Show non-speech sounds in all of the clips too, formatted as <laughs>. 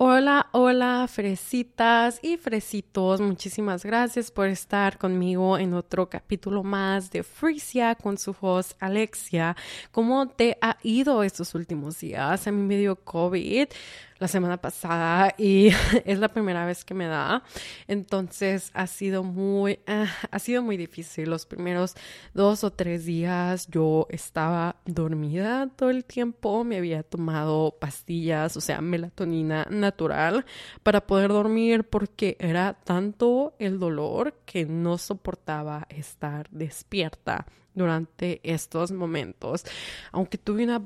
Hola, hola, fresitas y fresitos. Muchísimas gracias por estar conmigo en otro capítulo más de Frisia con su voz Alexia. ¿Cómo te ha ido estos últimos días? A mí me dio COVID la semana pasada y <laughs> es la primera vez que me da. Entonces ha sido muy, ah, ha sido muy difícil. Los primeros dos o tres días yo estaba dormida todo el tiempo. Me había tomado pastillas, o sea, melatonina natural para poder dormir porque era tanto el dolor que no soportaba estar despierta durante estos momentos. Aunque tuve una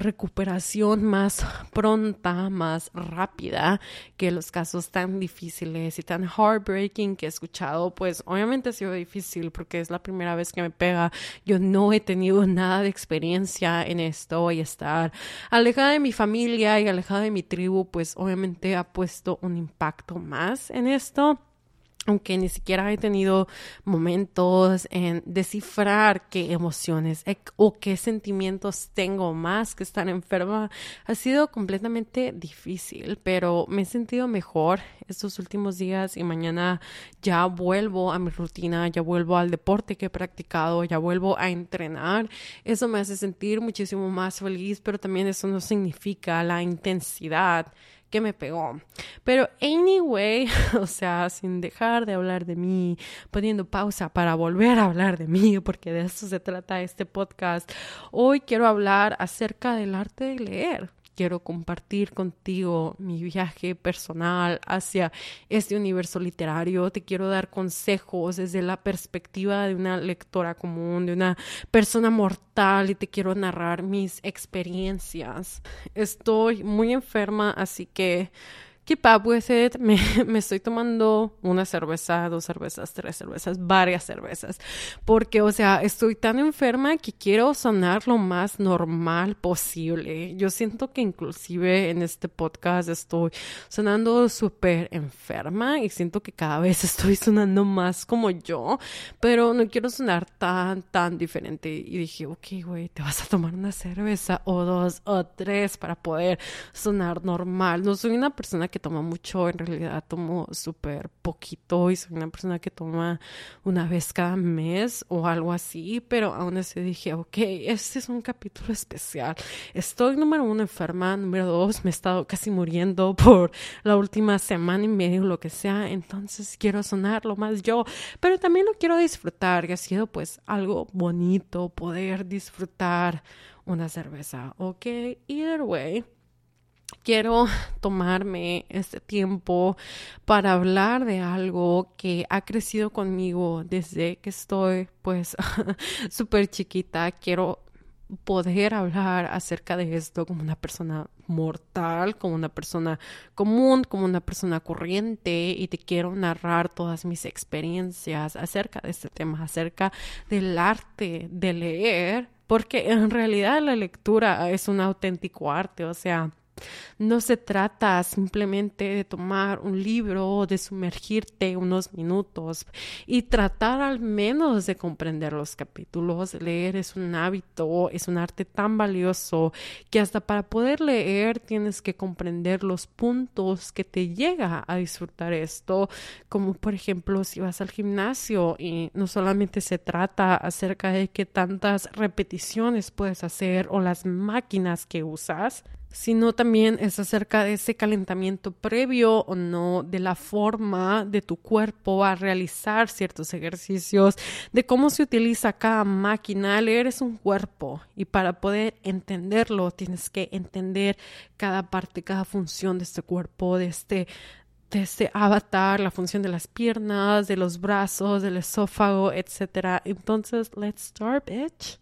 recuperación más pronta, más rápida que los casos tan difíciles y tan heartbreaking que he escuchado, pues obviamente ha sido difícil porque es la primera vez que me pega. Yo no he tenido nada de experiencia en esto y estar alejada de mi familia y alejada de mi tribu, pues obviamente ha puesto un impacto más en esto aunque ni siquiera he tenido momentos en descifrar qué emociones o qué sentimientos tengo más que estar enferma, ha sido completamente difícil, pero me he sentido mejor estos últimos días y mañana ya vuelvo a mi rutina, ya vuelvo al deporte que he practicado, ya vuelvo a entrenar. Eso me hace sentir muchísimo más feliz, pero también eso no significa la intensidad que me pegó. Pero anyway, <laughs> o sea, sin dejar de hablar de mí, poniendo pausa para volver a hablar de mí, porque de eso se trata este podcast, hoy quiero hablar acerca del arte de leer quiero compartir contigo mi viaje personal hacia este universo literario. Te quiero dar consejos desde la perspectiva de una lectora común, de una persona mortal y te quiero narrar mis experiencias. Estoy muy enferma, así que keep up with it. Me, <laughs> me, estoy tomando una cerveza, dos cervezas, tres cervezas, varias cervezas. Porque, o sea, estoy tan enferma que quiero sonar lo más normal posible. Yo siento que inclusive en este podcast estoy sonando súper enferma y siento que cada vez <laughs> estoy sonando más como yo, pero no quiero sonar tan, tan diferente. Y dije, ok, güey, te vas a tomar una cerveza o dos o tres para poder sonar normal. No soy una persona que toma mucho, en realidad tomo súper poquito y soy una persona que toma una vez cada mes o algo así, pero aún así dije, ok, este es un capítulo especial. Estoy número uno enferma, número dos, me he estado casi muriendo <laughs> por la última semana y medio, lo que sea, entonces quiero sonar lo más yo, pero también lo quiero disfrutar y ha sido pues algo bonito poder disfrutar una cerveza, ok, either way quiero <laughs> tomarme este tiempo para hablar de algo que ha crecido conmigo desde que estoy pues <laughs> súper chiquita. Quiero poder hablar acerca de esto como una persona mortal, como una persona común, como una persona corriente y te quiero narrar todas mis experiencias acerca de este tema, acerca del arte de leer, porque en realidad la lectura es un auténtico arte, o sea, no se trata simplemente de tomar un libro o de sumergirte unos minutos y tratar al menos de comprender los capítulos. Leer es un hábito, es un arte tan valioso que hasta para poder leer tienes que comprender los puntos que te llega a disfrutar esto, como por ejemplo si vas al gimnasio y no solamente se trata acerca de qué tantas repeticiones puedes hacer o las máquinas que usas, sino también es acerca de ese calentamiento previo o no, de la forma de tu cuerpo a realizar ciertos ejercicios, de cómo se utiliza cada máquina. Leer es un cuerpo y para poder entenderlo tienes que entender cada parte, cada función de este cuerpo, de este de este avatar, la función de las piernas, de los brazos, del esófago, etc. Entonces, let's start, bitch.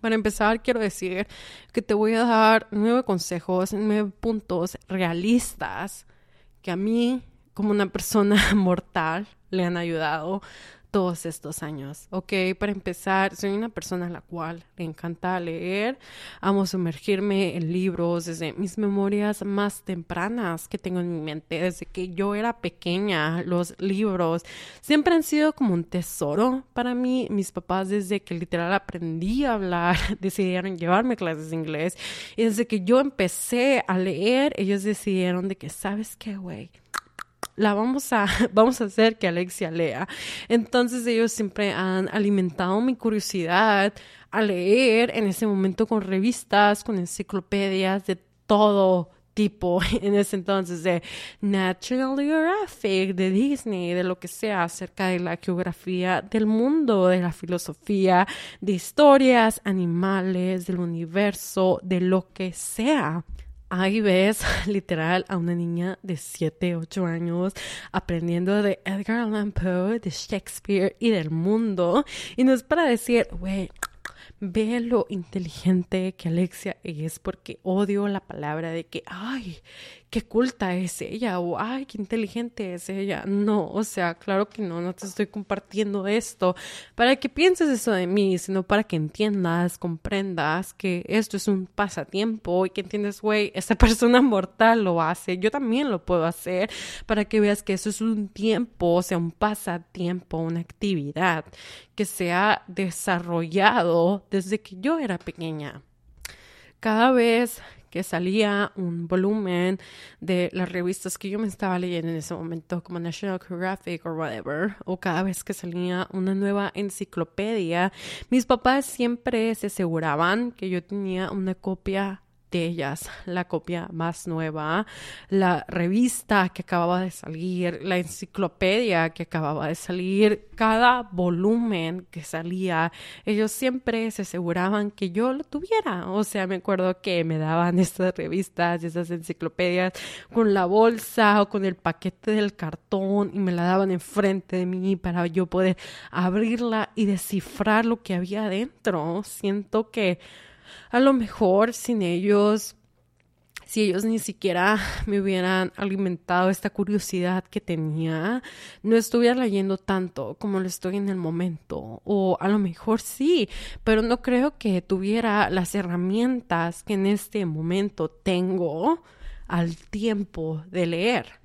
Para empezar, quiero decir que te voy a dar nueve consejos, nueve puntos realistas que a mí, como una persona <laughs> mortal, le han ayudado todos estos años, ¿ok? Para empezar, soy una persona a la cual le encanta leer, amo sumergirme en libros desde mis memorias más tempranas que tengo en mi mente, desde que yo era pequeña, los libros siempre han sido como un tesoro para mí. Mis papás desde que literal aprendí a hablar <laughs> decidieron llevarme clases de inglés y desde que yo empecé a leer, ellos decidieron de que, ¿sabes qué, güey? La vamos a, <laughs> vamos a hacer que Alexia lea. Entonces ellos siempre han alimentado mi curiosidad a leer en ese momento con revistas, con enciclopedias de todo tipo <laughs> en ese entonces de National Geographic, de Disney, de lo que sea acerca de la geografía del mundo, de la filosofía, de historias, animales, del universo, de lo que sea. Ahí ves <laughs> literal a una niña de 7, 8 años aprendiendo de Edgar Allan Poe, de Shakespeare y del mundo. Y no es para decir, güey, ve lo inteligente que Alexia es porque odio la palabra de que, ay, qué culta es ella o ay, qué inteligente es ella. No, o sea, claro que no, no te estoy compartiendo esto para que pienses eso de mí, sino para que entiendas, comprendas que esto es un pasatiempo y que entiendes, güey, esta <laughs> persona mortal lo hace, yo también lo puedo hacer para que veas que eso es un tiempo, o sea, un pasatiempo, una actividad que se ha desarrollado desde que yo era pequeña. Cada vez que salía un volumen de las revistas que yo me estaba leyendo en ese momento, como National Geographic o whatever, o cada vez que salía una nueva enciclopedia, mis papás siempre se aseguraban que yo tenía una copia de ellas, la copia más nueva, la revista que acababa de salir, la enciclopedia que acababa de salir, cada volumen que salía, ellos siempre se aseguraban que yo lo tuviera. O sea, me acuerdo que me daban <laughs> estas revistas, estas enciclopedias con la bolsa o con el paquete del cartón y me la daban enfrente de mí para yo poder abrirla y descifrar lo que había adentro. Siento que a lo mejor sin ellos, si ellos ni siquiera <laughs> me hubieran alimentado esta curiosidad que tenía, no estuviera leyendo tanto como lo estoy en el momento. O a lo mejor sí, pero no creo que tuviera las herramientas que en este momento tengo al tiempo de leer.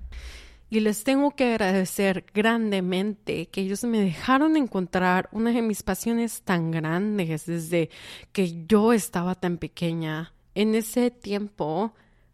Y les tengo que agradecer grandemente que ellos me dejaron encontrar una de mis pasiones tan grandes desde que yo estaba tan pequeña. En ese tiempo,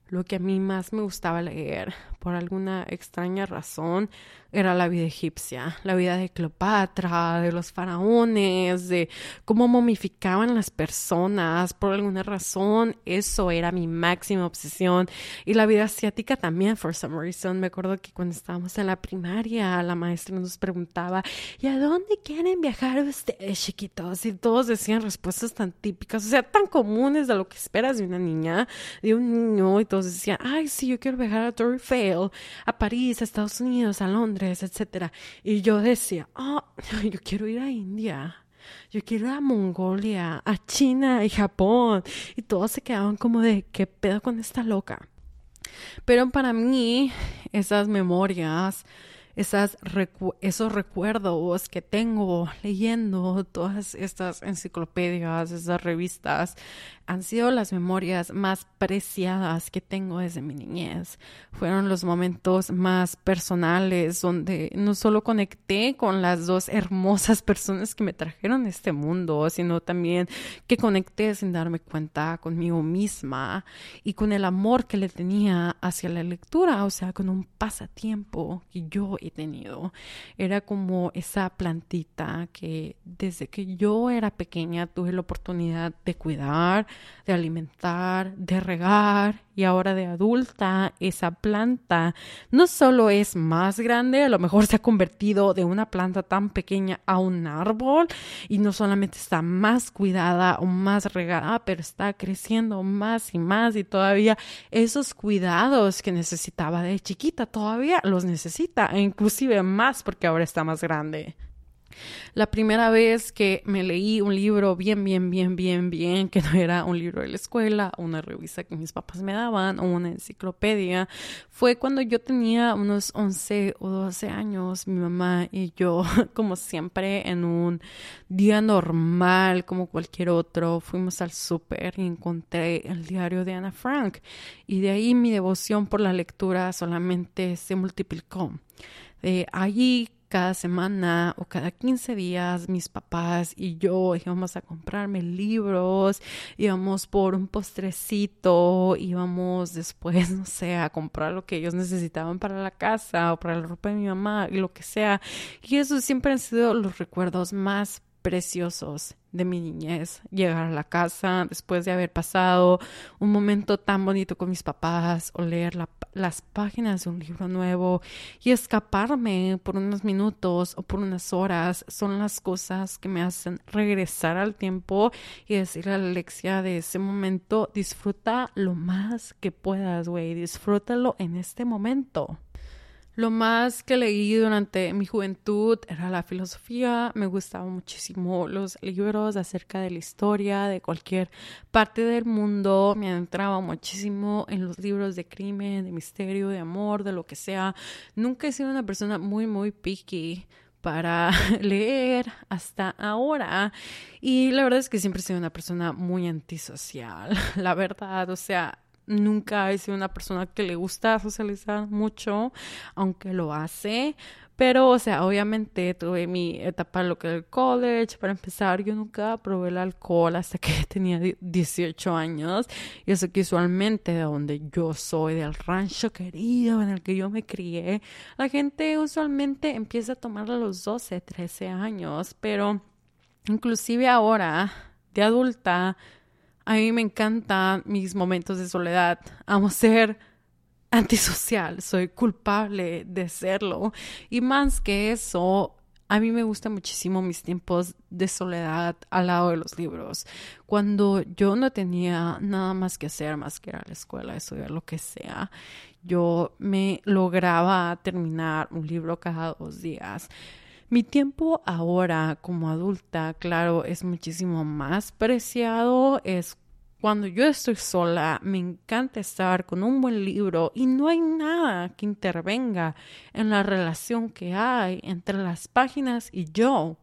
lo que a mí más me gustaba leer, por alguna extraña razón, era la vida egipcia, la vida de Cleopatra, de los faraones, de cómo momificaban las personas. Por alguna razón, eso era mi máxima obsesión. Y la vida asiática también, for some reason. Me acuerdo que cuando estábamos en la primaria, la maestra nos preguntaba, ¿y a dónde quieren viajar ustedes, chiquitos? Y todos decían respuestas tan típicas, o sea, tan comunes de lo que esperas de una niña, de un niño, y todos decían, ay, sí, yo quiero viajar a Torrey A París, a Estados Unidos, a Londres etcétera. Y yo decía, oh, <laughs> yo quiero ir a India. Yo quiero ir a Mongolia, a China y Japón. Y todos se quedaban como de, ¿qué pedo con esta loca? Pero para mí, esas memorias esas esos recuerdos que tengo leyendo todas estas enciclopedias, estas revistas, han sido las memorias más preciadas que tengo desde mi niñez. Fueron los momentos más personales donde no solo conecté con las dos hermosas personas que me trajeron a este mundo, sino también que conecté sin darme cuenta conmigo misma y con el amor que le tenía hacia la lectura, o sea, con un pasatiempo que yo he tenido. Era como esa plantita que desde que yo era pequeña tuve la oportunidad de cuidar, de alimentar, de regar y ahora de adulta, esa planta no solo es más grande, a lo mejor se ha convertido de una planta tan pequeña a un árbol y no solamente está más cuidada o más regada, pero está creciendo más y más y todavía esos cuidados que necesitaba de chiquita todavía los necesita, e inclusive más porque ahora está más grande. La primera vez que me leí un libro bien, bien, bien, bien, bien, que no era un libro de la escuela, una revista que mis papás me daban o una enciclopedia, fue cuando yo tenía unos 11 o 12 años. Mi mamá y yo, <laughs> como siempre, en un día normal, como cualquier otro, fuimos al súper y encontré el diario de Ana Frank. Y de ahí mi devoción por la lectura solamente se multiplicó. De allí cada semana o cada 15 días mis papás y yo íbamos a comprarme libros, íbamos por un postrecito, íbamos después, no sé, a comprar lo que ellos necesitaban para la casa o para la ropa de mi mamá lo que sea. Y esos siempre han sido los recuerdos más preciosos de mi niñez. Llegar a la casa después de haber pasado un momento tan bonito con mis papás o leer las páginas de un libro nuevo y escaparme por unos minutos o por unas horas son las cosas que me hacen regresar al tiempo y decirle a Alexia de ese momento, disfruta lo más que puedas, güey, disfrútalo en este momento. Lo más que leí durante mi juventud era la filosofía. Me gustaban muchísimo los libros acerca de la historia de cualquier parte del mundo. Me adentraba muchísimo en los libros de crimen, de misterio, de amor, de lo que sea. Nunca he sido una persona muy, muy picky para <laughs> leer hasta ahora. Y la verdad es que siempre he sido una persona muy antisocial, <laughs> la verdad. O sea, nunca he sido una persona que le gusta socializar mucho, aunque lo hace. Pero, o sea, obviamente tuve mi etapa lo que del college. Para empezar, yo nunca probé el alcohol hasta que <laughs> tenía 18 años. Y eso que usualmente de donde yo soy, del rancho querido en el que yo me crié, la gente usualmente empieza a tomar a los 12, 13 años. Pero inclusive ahora, de adulta, a mí me encantan mis momentos de soledad. Amo ser antisocial, soy culpable de serlo. Y más que eso, a mí me gustan muchísimo mis tiempos de soledad al lado de los libros. Cuando yo no tenía nada más que hacer, más que ir a la escuela, estudiar lo que sea, yo me lograba terminar un libro cada dos días. Mi tiempo ahora como adulta, claro, es muchísimo más preciado, es cuando yo estoy sola, me encanta estar con un buen libro y no hay nada que intervenga en la relación que hay entre las páginas y yo.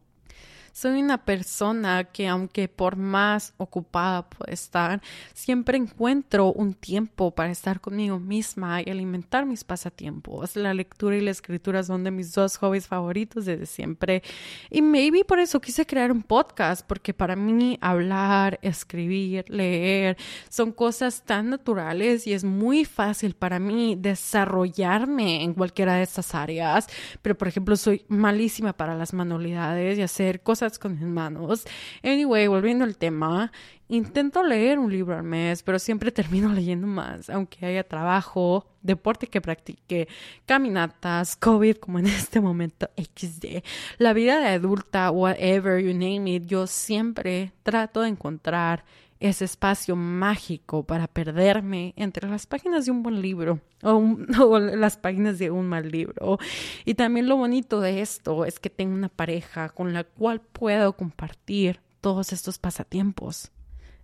Soy una persona que aunque por más ocupada pueda estar, siempre encuentro un tiempo para estar conmigo misma y alimentar mis pasatiempos. La lectura y la escritura son de mis dos hobbies favoritos desde siempre. Y maybe por eso quise crear un podcast, porque para mí hablar, escribir, leer son cosas tan naturales y es muy fácil para mí desarrollarme en cualquiera de estas áreas. Pero por ejemplo, soy malísima para las manualidades y hacer cosas con mis manos. Anyway, volviendo al tema, intento leer un libro al mes, pero siempre <laughs> termino leyendo más, aunque haya trabajo, deporte que practique, caminatas, COVID como en <laughs> este momento XD, la vida de adulta, whatever you name it, yo siempre trato de encontrar ese espacio mágico para perderme entre las páginas de un buen libro <laughs> o, las páginas de un mal libro. Y también lo bonito de esto es que tengo una pareja con la cual puedo compartir todos estos pasatiempos.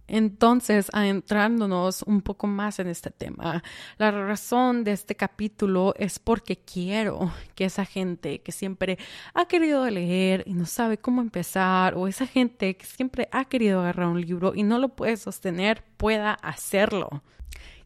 Entonces, adentrándonos un poco más en este tema, la razón de este capítulo es porque quiero que esa gente que siempre ha querido leer y no sabe cómo empezar, o esa gente que siempre ha querido agarrar un libro y no lo puede sostener, pueda hacerlo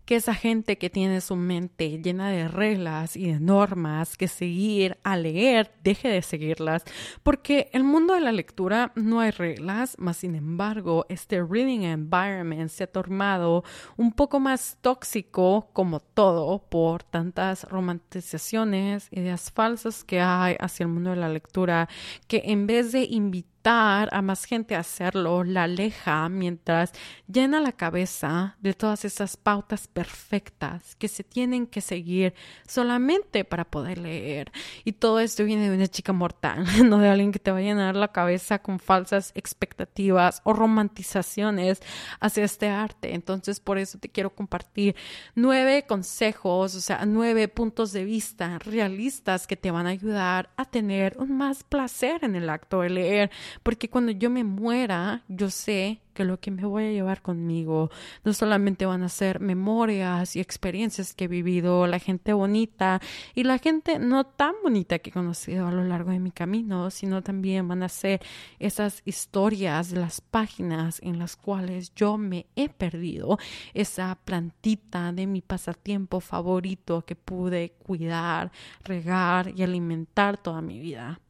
que esa gente que tiene su mente llena de reglas y de normas que seguir a leer deje de seguirlas, porque el mundo de la lectura no hay reglas, más sin embargo, este reading environment se ha tornado un poco más tóxico como todo por tantas romantizaciones, ideas falsas que hay hacia el mundo de la lectura, que en vez de invitar a más gente a hacerlo la aleja mientras llena la cabeza de todas esas pautas perfectas que se tienen que seguir solamente para poder leer. Y todo esto viene de una chica mortal, <laughs> no de alguien que te va a llenar la cabeza con falsas expectativas o romantizaciones hacia este arte. Entonces, por eso te quiero compartir nueve consejos, o sea, nueve puntos de vista realistas que te van a ayudar a tener un más placer en el acto de leer, porque cuando yo me muera, yo sé que lo que me voy a llevar conmigo no solamente van a ser memorias y experiencias que he vivido, la gente bonita y la gente no tan bonita que he conocido a lo largo de mi camino, sino también van a ser esas historias las páginas en las cuales yo me he perdido, esa plantita de mi pasatiempo favorito que pude cuidar, regar y alimentar toda mi vida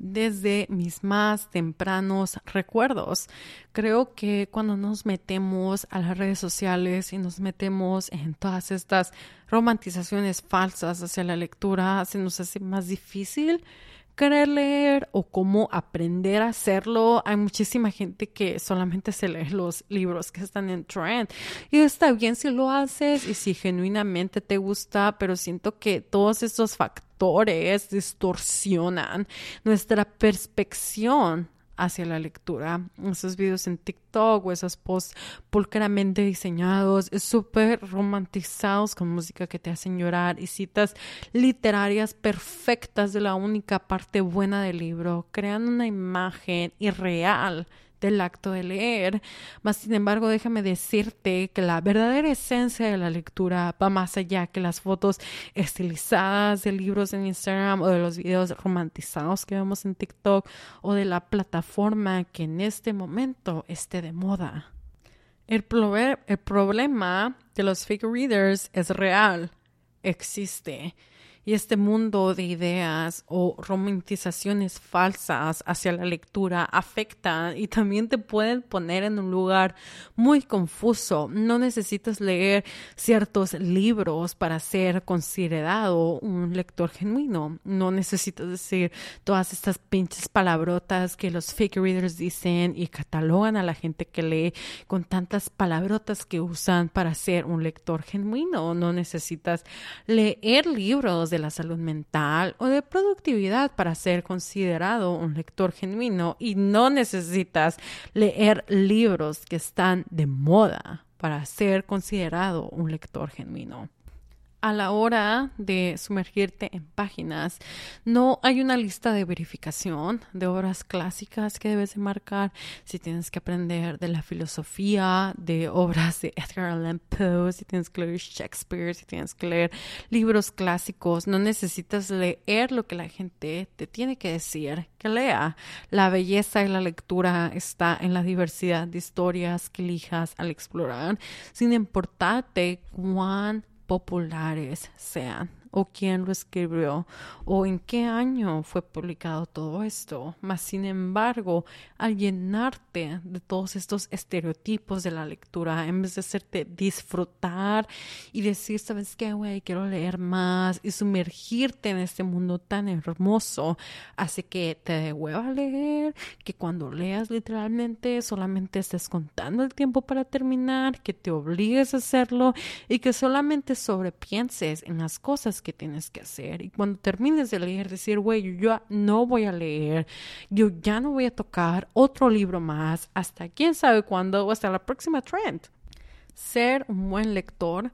desde mis más tempranos recuerdos. Creo que cuando nos metemos a las redes sociales y nos metemos en todas estas romantizaciones falsas hacia la lectura, se nos hace más difícil querer leer o cómo aprender a hacerlo. Hay muchísima gente que solamente se lee los libros que están en trend. Y está bien si lo haces y si genuinamente te gusta, pero siento que todos estos factores distorsionan nuestra perspección hacia la lectura. Esos videos en TikTok o esos posts pulcramente diseñados, súper romantizados con música que te hacen llorar y citas literarias perfectas de la única parte buena del libro, crean una imagen irreal del acto de leer. Mas, sin embargo, déjame decirte que la verdadera esencia de la lectura va más allá que las fotos estilizadas de libros en Instagram o de los videos romantizados que vemos en TikTok o de la plataforma que en este momento esté de moda. El, el problema de los fake readers es real, existe y este mundo de ideas o romantizaciones falsas hacia la lectura afectan y también te pueden poner en un lugar muy confuso. No necesitas leer ciertos libros para ser considerado un lector genuino. No necesitas decir todas estas pinches palabrotas que los fake readers dicen y catalogan a la gente que lee con tantas palabrotas que usan para ser un lector genuino. No necesitas leer libros de la salud mental o de productividad para ser considerado un lector genuino y no necesitas leer libros que están de moda para ser considerado un lector genuino a la hora de sumergirte en páginas, no hay una lista de verificación de obras clásicas que debes de marcar. Si tienes que aprender de la filosofía, de obras de Edgar Allan Poe, si tienes que leer Shakespeare, si tienes que leer libros clásicos, no necesitas leer lo que la gente te tiene que decir que lea. La belleza de la lectura está en la diversidad de historias que elijas al explorar, sin importarte cuán populares sean o quién lo escribió o en qué año fue publicado todo esto. Mas, sin embargo, al llenarte de todos estos estereotipos de la lectura, en vez de hacerte disfrutar y decir, ¿sabes qué, güey? Quiero leer más y sumergirte en este mundo tan hermoso, hace que te dé hueva leer, que cuando leas literalmente solamente estés contando el tiempo para terminar, que te obligues a hacerlo y que solamente sobrepienses en las cosas que tienes que hacer. Y cuando termines de leer, decir, güey, yo ya no voy a leer, yo ya no voy a tocar otro libro más hasta quién sabe cuándo o hasta la próxima trend. Ser un buen lector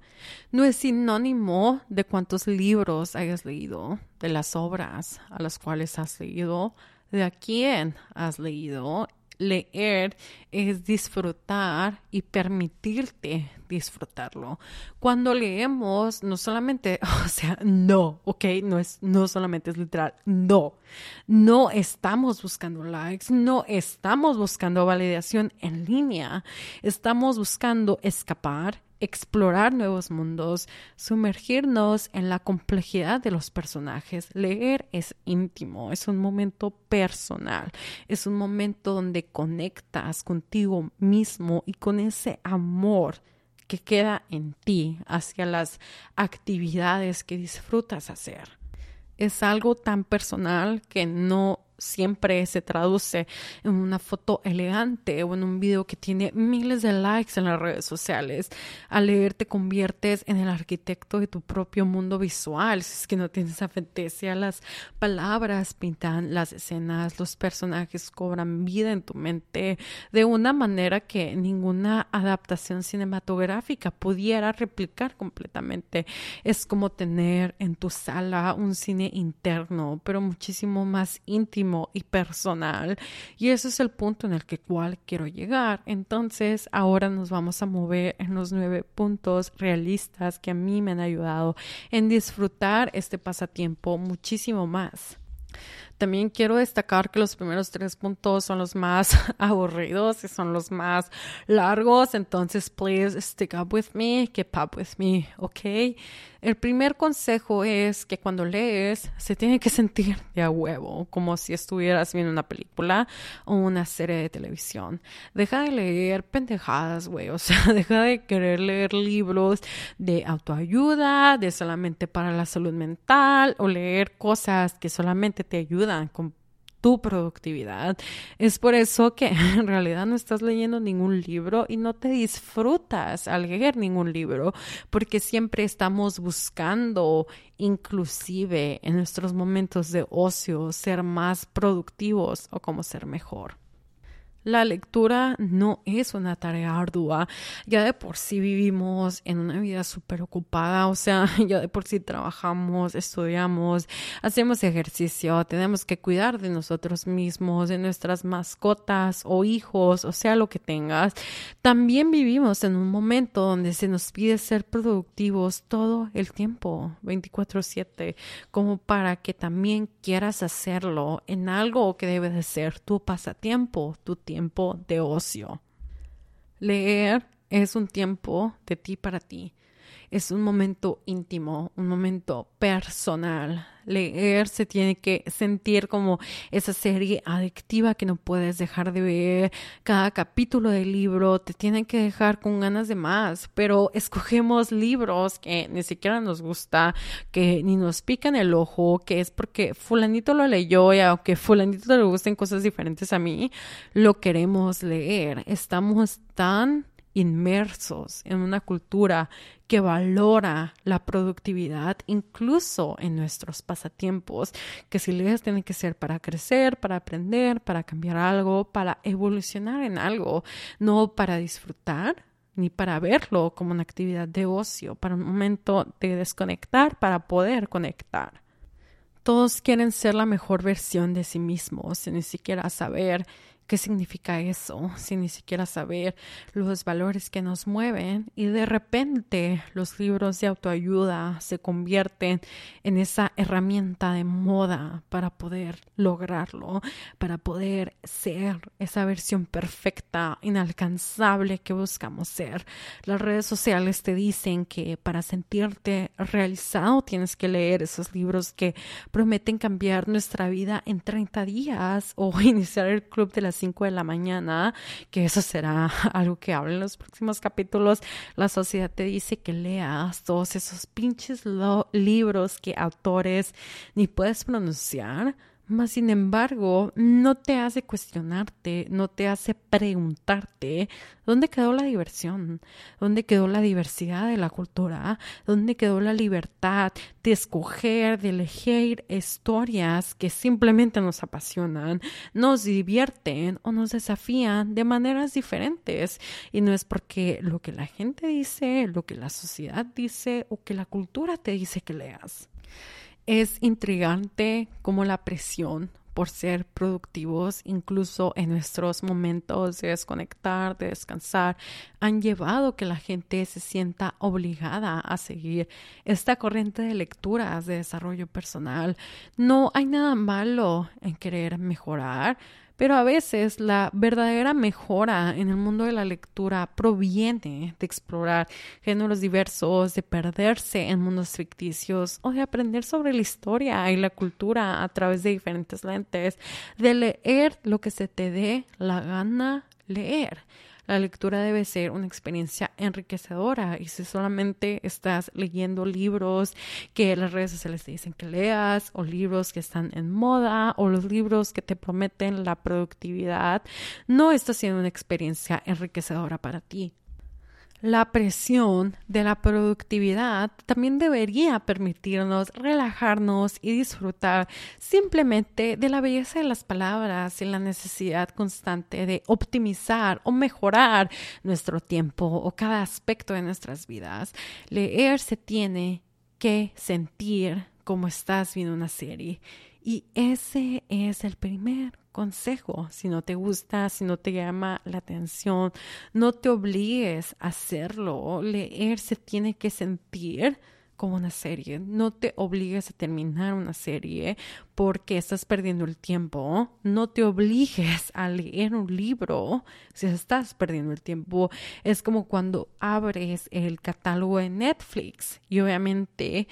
no es sinónimo de cuántos libros hayas leído, de las obras a las cuales has leído, de a quién has leído leer es disfrutar y permitirte disfrutarlo. Cuando leemos, no solamente, <laughs> o sea, no, ok, no es, no solamente es literal, no, no estamos buscando likes, no estamos buscando validación en línea, estamos buscando escapar, explorar nuevos mundos, sumergirnos en la complejidad de los personajes. Leer es íntimo, es un momento personal, es un momento donde conectas contigo mismo y con ese amor que queda en ti hacia las actividades que disfrutas hacer. Es algo tan personal que no siempre se traduce en una foto elegante o en un video que tiene miles de likes en las redes sociales. Al leer te conviertes en el arquitecto de tu propio mundo visual. Si es que no tienes apetece las palabras pintan las escenas, los personajes cobran vida en tu mente de una manera que ninguna adaptación cinematográfica pudiera replicar completamente. Es como tener en tu sala un cine interno, pero muchísimo más íntimo y personal. Y ese es el punto en el que cual quiero llegar. Entonces, ahora nos vamos a mover en los nueve puntos realistas que a mí me han ayudado en disfrutar este pasatiempo muchísimo más. También quiero destacar que los primeros tres puntos son los más <laughs> aburridos y son los más largos. Entonces, please stick up with me, keep up with me, ¿ok? El primer consejo es que cuando lees se tiene que sentir de a huevo, como si estuvieras viendo una película o una serie de televisión. Deja de leer pendejadas, güey. O sea, <laughs> deja de querer leer libros de autoayuda, de solamente para la salud mental o leer cosas que solamente te ayudan con tu productividad. Es por eso que <laughs> en realidad no estás leyendo ningún libro y no te disfrutas al leer ningún libro, porque siempre estamos buscando, inclusive en nuestros momentos de ocio, ser más productivos o cómo ser mejor. La lectura no es una tarea ardua. Ya de por sí vivimos en una vida súper ocupada, o sea, <laughs> ya de por sí trabajamos, estudiamos, hacemos ejercicio, tenemos que cuidar de nosotros mismos, de nuestras mascotas o hijos, o sea, lo que tengas. También vivimos en un momento donde se nos pide ser productivos todo el tiempo, 24/7, como para que también quieras hacerlo en algo que debe de ser tu pasatiempo, tu tiempo tiempo de ocio. Leer es un tiempo de ti para ti. Es un momento íntimo, un momento personal, leer se tiene que sentir como esa serie adictiva que no puedes dejar de ver. Cada capítulo del libro te tiene que dejar con ganas de más, pero escogemos libros que ni siquiera nos gusta, que ni nos pican el ojo, que es porque fulanito lo leyó y aunque fulanito le gusten cosas diferentes a mí, lo queremos leer. Estamos tan inmersos en una cultura que valora la productividad incluso en nuestros pasatiempos, que si lees tiene que ser para crecer, para aprender, para cambiar algo, para evolucionar en algo, no para disfrutar ni para verlo como una actividad de ocio, para un momento de desconectar, para poder conectar. Todos quieren ser la mejor versión de sí mismos sin ni siquiera saber qué significa eso, sin ni siquiera saber los valores que nos mueven y de repente los libros de autoayuda se convierten en esa herramienta de moda para poder lograrlo, para poder ser esa versión perfecta, inalcanzable que buscamos ser. Las redes sociales te dicen que para sentirte realizado tienes que leer esos libros que prometen cambiar nuestra vida en 30 días o <laughs> iniciar el club de las 5 de la mañana, que eso será <laughs> algo que hable en los próximos capítulos, la sociedad te dice que leas todos esos pinches libros que autores ni puedes pronunciar mas, sin embargo, no te hace cuestionarte, no te hace preguntarte dónde quedó la diversión, dónde quedó la diversidad de la cultura, dónde quedó la libertad de escoger, de elegir historias que simplemente nos apasionan, nos divierten o nos desafían de maneras diferentes. Y no es porque lo que la gente dice, lo que la sociedad dice o que la cultura te dice que leas. Es intrigante como la presión por ser productivos, incluso en nuestros momentos de desconectar, de descansar, han llevado que la gente se sienta obligada a seguir esta corriente de lecturas de desarrollo personal. No hay nada malo en querer mejorar, pero a veces la verdadera mejora en el mundo de la lectura proviene de explorar géneros diversos, de perderse en mundos ficticios o de aprender sobre la historia y la cultura a través de diferentes lentes, de leer lo que se te dé la gana leer. La lectura debe ser una experiencia enriquecedora y si solamente estás leyendo libros que las redes sociales te dicen que leas o libros que están en moda o los libros que te prometen la productividad, no está siendo una experiencia enriquecedora para ti. La presión de la productividad también debería permitirnos relajarnos y disfrutar simplemente de la belleza de las palabras y la necesidad constante de optimizar o mejorar nuestro tiempo o cada aspecto de nuestras vidas. Leer se tiene que sentir como estás viendo una serie y ese es el primer consejo. Si no te gusta, si no te llama la atención, no te obligues a hacerlo. Leer se tiene que sentir como una serie. No te obligues a terminar una serie porque estás perdiendo el tiempo. No te obligues a leer un libro si estás perdiendo el tiempo. Es como cuando abres el catálogo de Netflix y obviamente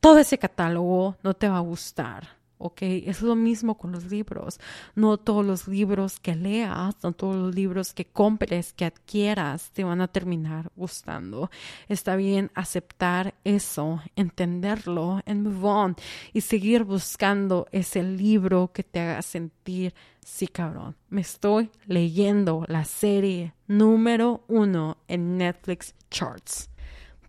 todo ese catálogo no te va a gustar ¿ok? Es lo mismo con los libros. No todos los libros que leas, no todos los libros que compres, que adquieras, te van a terminar gustando. Está bien aceptar eso, entenderlo, en move on y seguir buscando ese libro que te haga sentir, sí, cabrón, me estoy leyendo la serie número uno en Netflix Charts.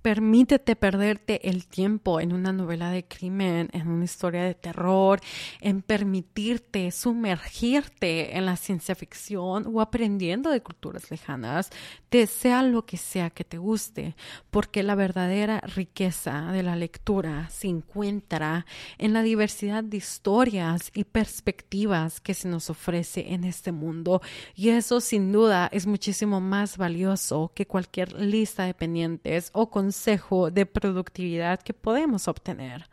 Permítete perderte el tiempo en una novela de crimen, en una historia de terror, en permitirte sumergirte en la ciencia ficción o aprendiendo de culturas lejanas, desea lo que sea que te guste, porque la verdadera riqueza de la lectura se encuentra en la diversidad de historias y perspectivas que se nos ofrece en este mundo. Y eso sin duda es muchísimo más valioso que cualquier lista de pendientes o con consejo de productividad que podemos obtener.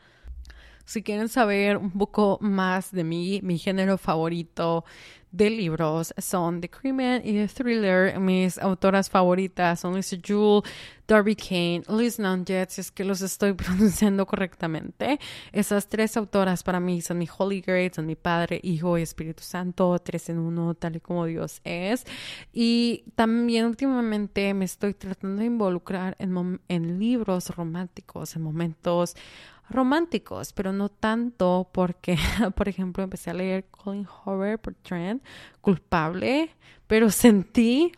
Si quieren saber un poco más de mí, mi género favorito de libros son The Crimen y The Thriller. Mis autoras favoritas son Lisa Jewell, Darby Kane, Liz Nanjet, si es que los estoy <laughs> pronunciando correctamente. Esas tres autoras para mí son mi Holy Grail, son mi Padre, Hijo y Espíritu Santo, tres en uno, tal y como Dios es. Y también últimamente me estoy tratando de involucrar en, en libros románticos, en momentos románticos, pero no tanto porque, <laughs> por ejemplo, empecé a leer Colin Hoover por Trent, culpable, pero sentí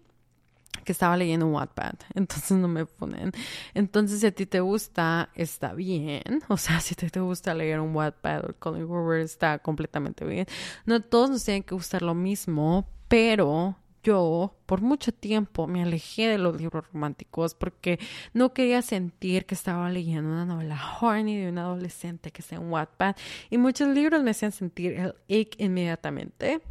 que estaba leyendo Wattpad, entonces no me ponen. Entonces, si a ti te gusta, está bien. O sea, si ti te gusta leer un Wattpad o Colin Hoover, está completamente bien. No todos nos tienen que gustar lo mismo, pero yo por mucho tiempo me alejé de los libros románticos porque no quería sentir que estaba leyendo una novela horny de un adolescente que sea un Wattpad y muchos libros me hacían sentir el ick inmediatamente.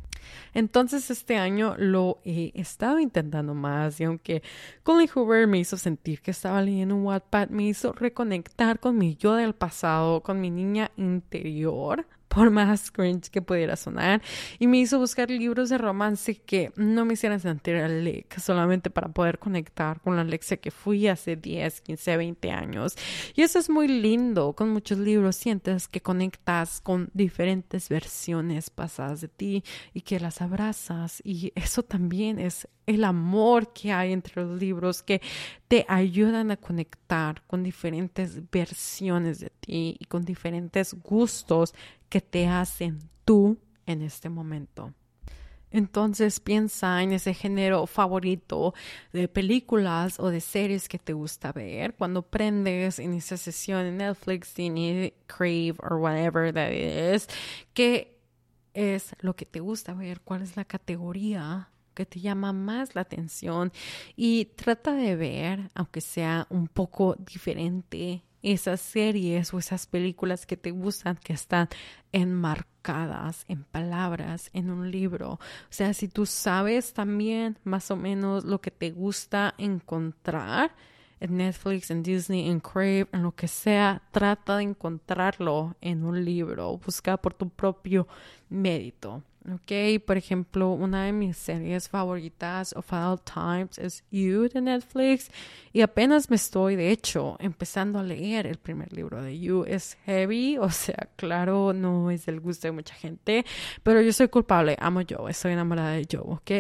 Entonces este año lo he estado intentando más y aunque Colin Hoover me hizo sentir que estaba leyendo un Wattpad, me hizo reconectar con mi yo del pasado, con mi niña interior, por más cringe que pudiera sonar, y me hizo buscar libros de romance que no me hicieran sentir Alec, solamente para poder conectar con la Alexia que fui hace 10, 15, 20 años. Y eso es muy lindo, con muchos libros sientes que conectas con diferentes versiones pasadas de ti y que las abrazas, y eso también es el amor que hay entre los libros que te ayudan a conectar con diferentes versiones de ti y con diferentes gustos que te hacen tú en este momento. Entonces piensa en ese género favorito de películas o de series que te gusta ver. Cuando prendes en esa sesión en Netflix, Disney, Crave o whatever that is, ¿qué es lo que te gusta ver? ¿Cuál es la categoría que te llama más la atención? Y trata de ver, aunque sea un poco diferente, esas series o esas películas que te gustan que están enmarcadas en palabras en un libro. O sea, si tú sabes también más o menos lo que te gusta encontrar en Netflix, en Disney, en Crave, en lo que sea, trata de encontrarlo en un libro. Busca por tu propio mérito. Ok, por ejemplo, una de mis series favoritas of all times es You de Netflix y apenas me estoy, de hecho, empezando a leer el primer libro de You. Es heavy, <laughs> o sea, claro, no es del gusto de mucha gente, pero yo soy culpable, amo yo, estoy enamorada de Joe, ok.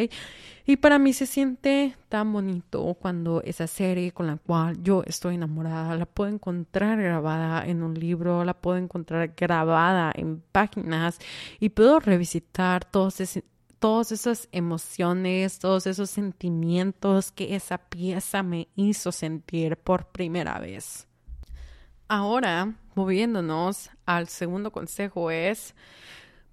Y para mí se siente tan bonito cuando esa serie con la cual yo estoy enamorada la puedo encontrar grabada en un libro, la puedo encontrar grabada en páginas y puedo revisitar todos esos todas esas emociones, todos esos sentimientos que esa pieza me hizo sentir por primera vez. Ahora, moviéndonos al segundo consejo es,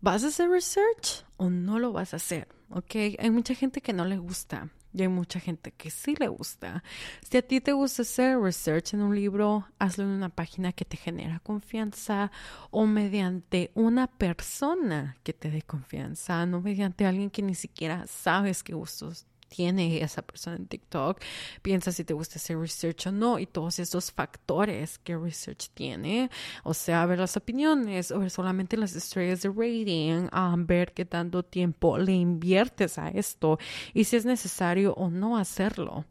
¿vas a hacer research o no lo vas a hacer? ¿Ok? Hay mucha gente que no le gusta y hay mucha gente que sí le gusta. Si a ti te gusta hacer research en un libro, hazlo en una página que te genera confianza o mediante una persona que te dé confianza, no mediante alguien que ni siquiera sabes qué gustos tiene esa persona en TikTok, piensa si te gusta hacer research o no y todos esos factores que research tiene, o sea, ver las opiniones o ver solamente las estrellas de rating, um, ver qué tanto tiempo le inviertes a esto y si es necesario o no hacerlo.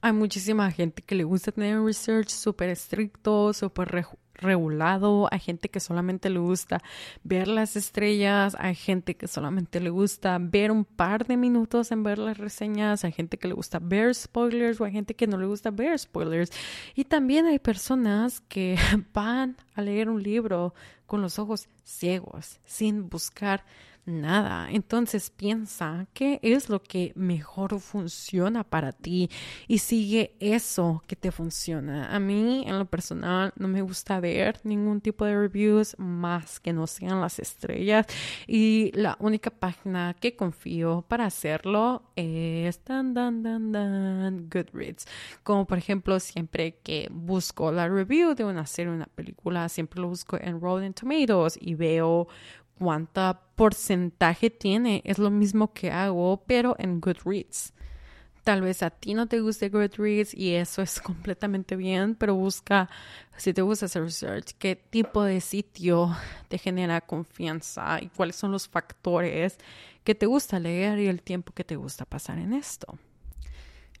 Hay muchísima gente que le gusta tener research súper estricto, súper regulado, hay gente que solamente le gusta ver las estrellas, hay gente que solamente le gusta ver un par de minutos en ver las reseñas, hay gente que le gusta ver spoilers o hay gente que no le gusta ver spoilers. Y también hay personas que <laughs> van a leer un libro con los ojos ciegos, sin buscar nada. Entonces piensa qué es lo que mejor funciona para ti y sigue eso que te funciona. A mí, en lo personal, no me gusta ver ningún tipo de reviews más que no sean las estrellas y la única página que confío para hacerlo es dan, dan, dan, dan, Goodreads. Como por ejemplo, siempre que busco la review de una serie una película, siempre lo busco en Rotten Tomatoes y veo cuánta porcentaje tiene. Es lo mismo que hago, pero en Goodreads. Tal vez a ti no te guste Goodreads y eso es <laughs> completamente bien, pero busca, si te gusta hacer research, qué tipo de sitio te genera confianza y cuáles son los factores que te gusta leer y el tiempo que te gusta pasar en esto.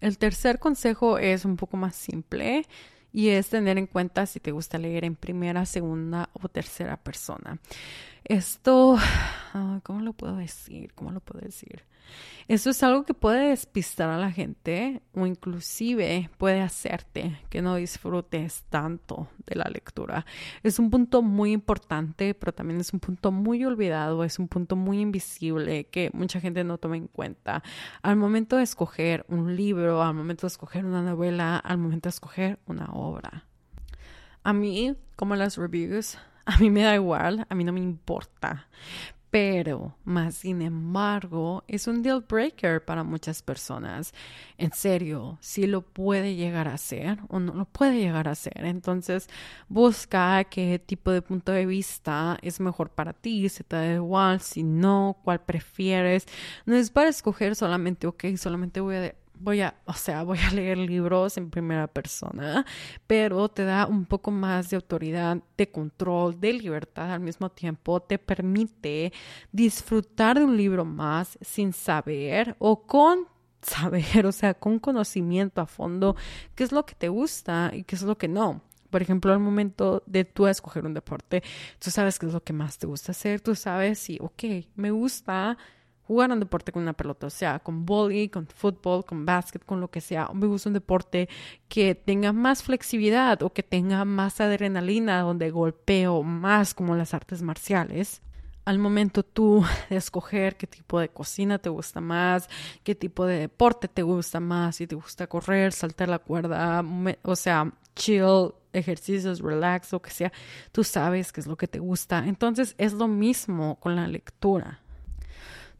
El tercer consejo es un poco más simple y es tener en cuenta si te gusta leer en primera, segunda o tercera persona. Esto, <sighs> ah, ¿cómo lo puedo decir? ¿Cómo lo puedo decir? Esto es algo que puede despistar a la gente o inclusive puede hacerte que no disfrutes tanto de la lectura. Es un punto muy importante, pero también es un punto muy olvidado, es un punto muy invisible que mucha gente no toma en cuenta. Al momento de escoger un libro, al momento de escoger una novela, al momento de escoger una obra. A mí, como las reviews, <laughs> a mí me da igual, a mí no me importa. Pero, más sin embargo, es un deal breaker para muchas personas. En serio, si lo puede llegar a ser o no lo puede llegar a ser. Entonces, busca qué tipo de punto de vista es mejor para ti, si te da igual, si no, cuál prefieres. No es para escoger solamente, ok, solamente voy a voy a, o sea, voy a leer libros en primera persona, pero te da un poco más de autoridad, de control, de libertad al mismo tiempo, te permite disfrutar de un libro más sin saber o con saber, o sea, con conocimiento a fondo, qué es lo que te gusta y qué es lo que no. Por ejemplo, al momento de tú escoger un deporte, tú sabes qué es lo que más te gusta hacer, tú sabes si, ok, me gusta jugar un deporte con una pelota, o sea, con volley, con fútbol, con básquet, con lo que sea. Me gusta un deporte que tenga más flexibilidad o que tenga más adrenalina, donde golpeo más como las artes marciales. Al momento tú <laughs> de escoger qué tipo de cocina te gusta más, qué tipo de deporte te gusta más, si te gusta correr, saltar la cuerda, o sea, chill, ejercicios, relax, lo que sea, tú sabes qué es lo que te gusta. Entonces es lo mismo con la lectura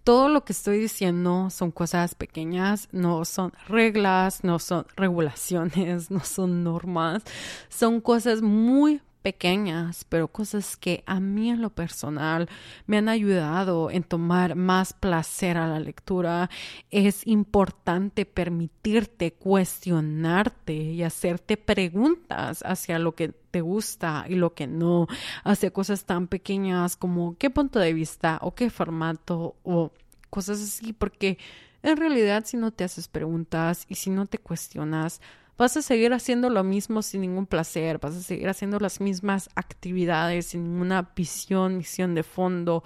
todo lo que estoy diciendo son cosas pequeñas, no son reglas, no son regulaciones, <laughs> no son normas, son cosas muy pequeñas, pero cosas que a mí en lo personal me han ayudado en tomar más placer a la lectura. Es importante permitirte cuestionarte y hacerte preguntas hacia lo que te gusta y lo que no, hacia cosas tan pequeñas como qué punto de vista o qué formato o cosas así, porque en realidad si no te haces preguntas y si no te cuestionas, vas a seguir haciendo lo mismo sin ningún placer, vas a seguir haciendo las mismas actividades sin ninguna visión, misión de fondo.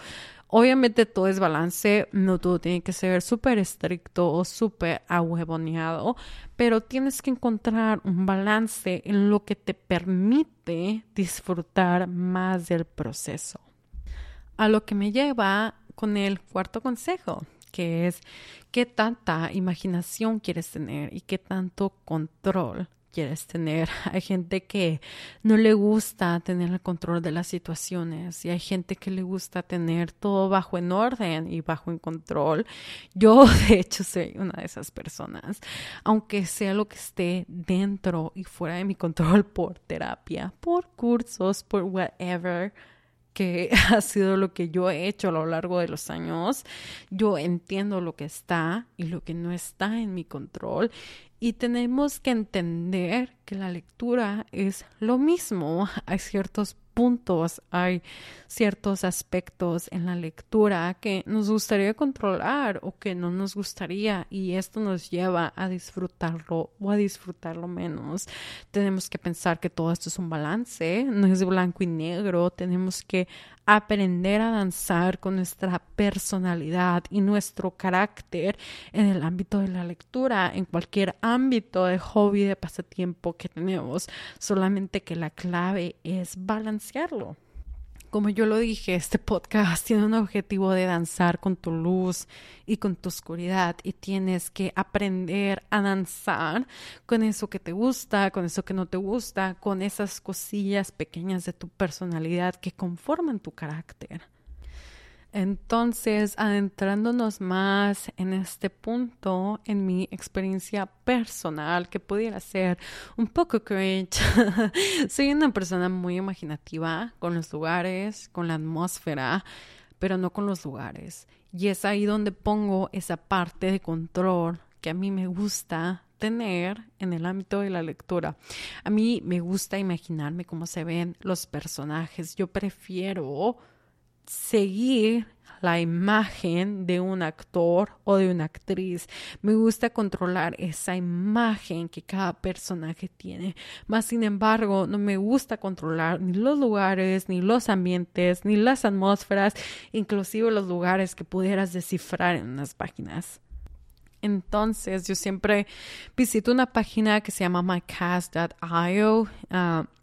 Obviamente todo es balance, no todo tiene que ser súper estricto o súper ahuevoneado, pero tienes que encontrar un balance en lo que te permite disfrutar más del proceso. A lo que me lleva con el cuarto consejo, que es qué tanta imaginación quieres tener y qué tanto control quieres tener. <laughs> Hay gente que no le gusta tener el control de las situaciones y hay gente que le gusta tener todo bajo en orden y bajo en control. Yo, <laughs> de hecho, soy una de esas personas, aunque sea lo que esté dentro y fuera de mi control <laughs> por terapia, por cursos, por whatever que <laughs> ha sido lo que yo he hecho a lo largo de los años. Yo entiendo lo que está y lo que no está en mi control y tenemos que entender que la lectura es lo mismo. <laughs> Hay ciertos puntos, hay ciertos aspectos en la lectura que nos gustaría controlar o que no nos gustaría y esto nos lleva a disfrutarlo o a disfrutarlo menos. Tenemos que pensar que todo esto es un balance, no es blanco y negro, tenemos que aprender a danzar con nuestra personalidad y nuestro carácter en el ámbito de la lectura, en cualquier ámbito de hobby, de pasatiempo que tenemos, solamente que la clave es balancearlo. Como yo lo dije, este podcast <laughs> tiene un objetivo de danzar con tu luz y con tu oscuridad y tienes que aprender a danzar con eso que te gusta, con eso que no te gusta, con esas cosillas pequeñas de tu personalidad que conforman tu carácter. Entonces, adentrándonos más en este punto, en mi experiencia personal, que pudiera ser un poco cringe, <laughs> soy una persona muy imaginativa con los lugares, con la atmósfera, pero no con los lugares. Y es ahí donde pongo esa parte de control que a mí me gusta tener en el ámbito de la lectura. A mí me gusta imaginarme cómo se ven los personajes. Yo prefiero seguir la imagen de un actor o de una actriz. Me gusta controlar esa imagen que cada personaje tiene. Más sin embargo, no me gusta controlar ni los lugares, ni los ambientes, ni las atmósferas, inclusive los lugares que pudieras descifrar en unas páginas. Entonces, yo siempre visito una página que se llama mycast.io,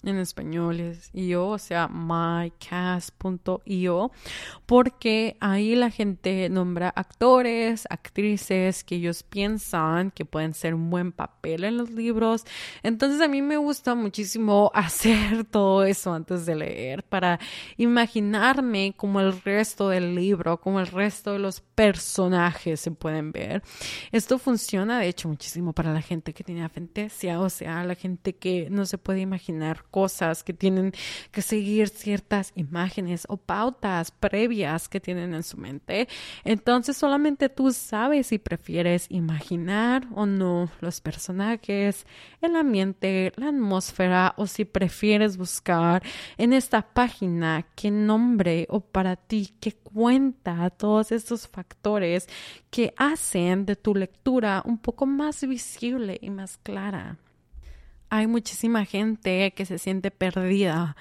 en español es io, o sea, mycast.io, porque ahí la gente nombra actores, actrices que ellos piensan que pueden ser un buen papel en los libros. Entonces, a mí me gusta muchísimo <laughs> hacer todo eso antes de leer para imaginarme como el resto del libro, como el resto de los personajes se pueden ver. Esto funciona, de hecho, muchísimo para la gente que tiene afentesia, o sea, la gente que no se puede imaginar cosas, que tienen que seguir ciertas imágenes o pautas previas que tienen en su mente. Entonces, solamente tú sabes si prefieres imaginar o no los personajes, el ambiente, la atmósfera, o si prefieres buscar en esta página qué nombre o para ti qué cuenta todos estos factores que hacen de tu lectura un poco más visible y más clara. Hay muchísima gente que se siente perdida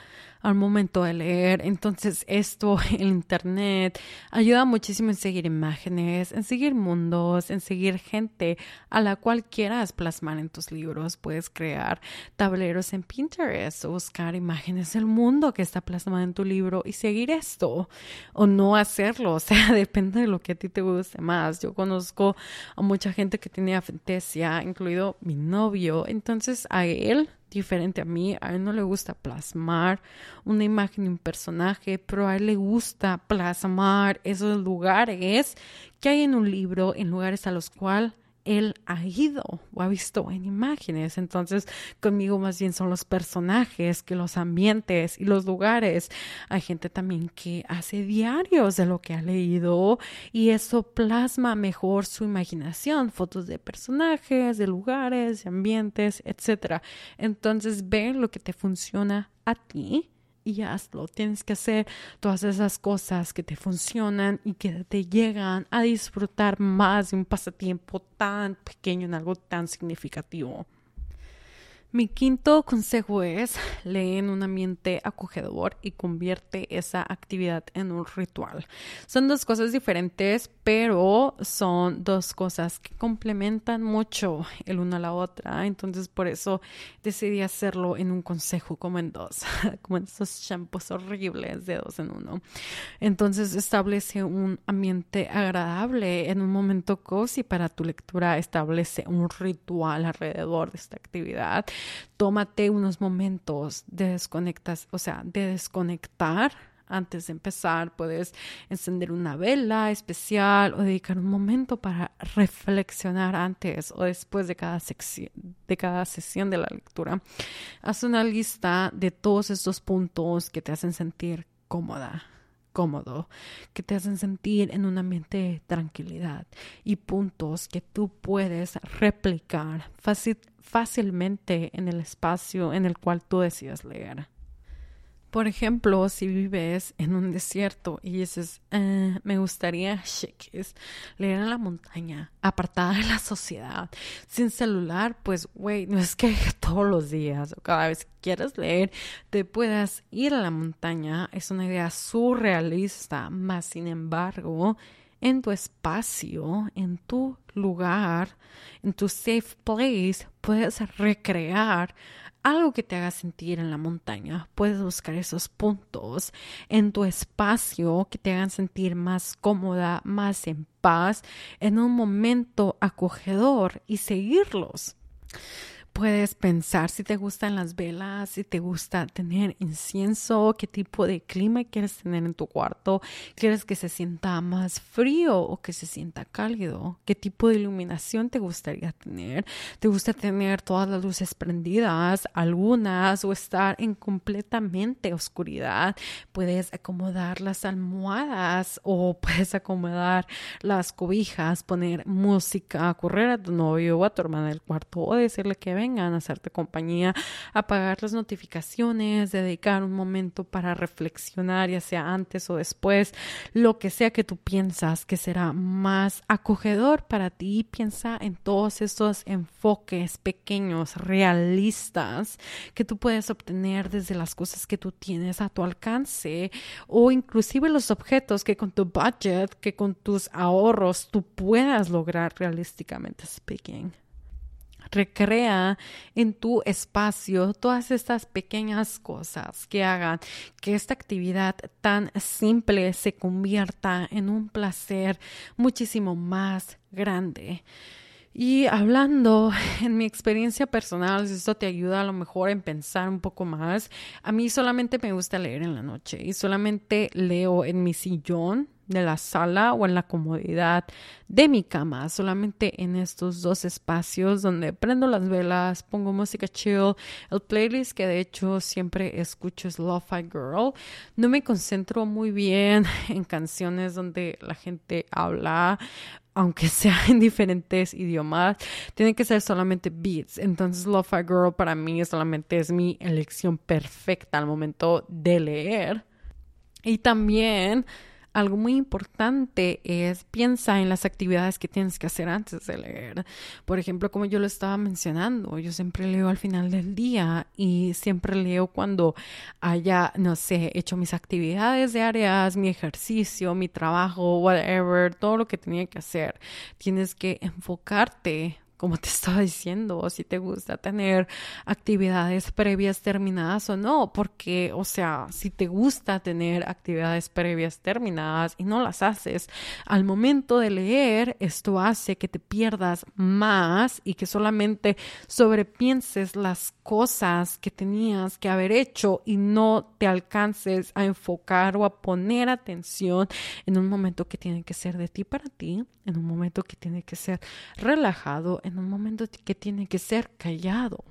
al momento de leer. Entonces esto, <laughs> el Internet, ayuda muchísimo en seguir imágenes, en seguir mundos, en seguir gente a la cual quieras plasmar en tus libros. Puedes crear tableros en Pinterest o buscar imágenes del mundo que está plasmado en tu libro y seguir esto o no hacerlo. <laughs> O sea, depende de lo que a ti te guste más. Yo conozco a mucha gente que tiene afentesia, incluido mi novio. Entonces a él diferente a mí. A él no le gusta plasmar una imagen de un personaje, pero a él le gusta plasmar esos lugares que hay en un libro, en lugares a los cuales él ha ido o ha visto en imágenes. Entonces, conmigo más bien son los personajes que los ambientes y los lugares. Hay gente también que hace diarios de lo que ha leído y eso plasma mejor su imaginación, fotos de personajes, de lugares, de ambientes, etc. Entonces, ve lo que te funciona a ti y hazlo. Tienes que hacer todas esas cosas que te funcionan y que te llegan a disfrutar más de un pasatiempo tan pequeño en algo tan significativo. Mi quinto consejo es lee en un ambiente acogedor y convierte esa actividad en un ritual. Son dos cosas diferentes, pero son dos cosas que complementan mucho el una a la otra. Entonces por eso decidí hacerlo en un consejo como en dos, <laughs> como en esos shampoos horribles de dos en uno. Entonces establece un ambiente agradable en un momento cozy para tu lectura. Establece un ritual alrededor de esta actividad tómate unos momentos de desconectas, o sea, de desconectar antes de empezar. Puedes encender una vela especial o dedicar un momento para reflexionar antes o después de cada, de cada sesión de la lectura. Haz una lista de todos estos puntos que te hacen sentir cómoda cómodo, que te hacen sentir en un ambiente de tranquilidad y puntos que tú puedes replicar fácil, fácilmente en el espacio en el cual tú decidas leer. Por ejemplo, si vives en un desierto y dices, eh, me gustaría leer en la montaña, apartada de la sociedad, sin celular, pues, güey, no es que <laughs> todos los días o cada vez que quieras leer te puedas ir a la montaña. Es una idea surrealista, más sin embargo, en tu espacio, en tu lugar, en tu safe place, puedes recrear algo que te haga sentir en la montaña. Puedes buscar esos puntos en tu espacio que te hagan sentir más cómoda, más en paz, en un momento acogedor y seguirlos. Puedes pensar si te gustan las velas, si te gusta tener incienso, qué tipo de clima quieres tener en tu cuarto. ¿Quieres que se sienta más frío o que se sienta cálido? ¿Qué tipo de iluminación te gustaría tener? ¿Te gusta tener todas las luces prendidas, algunas, o estar en completamente oscuridad? Puedes acomodar las almohadas o <laughs> puedes acomodar las cobijas, poner música, correr a tu novio o a tu hermana del cuarto o decirle que vengan a hacerte compañía, apagar las notificaciones, dedicar un momento para reflexionar, ya sea antes o después, lo que sea que tú piensas que será más acogedor para ti. Piensa en todos estos enfoques pequeños, realistas, que tú puedes obtener desde las cosas que tú tienes a tu alcance o inclusive los objetos que con tu budget, que con tus ahorros tú puedas lograr realísticamente speaking recrea en tu espacio todas estas pequeñas cosas que hagan que esta actividad tan simple se convierta en un placer muchísimo más grande. Y hablando <laughs> en mi experiencia personal, si esto te ayuda a lo mejor en pensar un poco más, a mí solamente me gusta leer en la noche y solamente leo en mi sillón de la sala o en la comodidad de mi cama, solamente en estos dos espacios donde prendo las velas, pongo música chill, el playlist que de hecho siempre escucho es Lo-Fi Girl. No me concentro muy bien <laughs> en canciones donde la gente habla aunque <laughs> sea en diferentes idiomas, tiene que ser solamente beats. Entonces, Lo-Fi Girl para mí solamente es mi elección perfecta al momento de leer. Y también algo muy importante es piensa en las actividades que tienes que hacer antes de leer. Por ejemplo, como yo lo estaba mencionando, yo siempre leo al final del día y siempre leo cuando haya, no sé, hecho mis actividades diarias, mi ejercicio, mi trabajo, whatever, todo lo que tenía que hacer. Tienes que enfocarte como te <laughs> estaba diciendo, si te gusta tener actividades previas terminadas o no, porque, o sea, si te gusta tener actividades previas terminadas y no las haces, al momento de leer, esto hace que te pierdas más y que solamente sobrepienses las cosas que tenías que haber hecho y no te alcances a enfocar o a poner atención en un momento que tiene que ser de ti para ti, en un momento que tiene que ser relajado, en un momento que tiene que ser callado.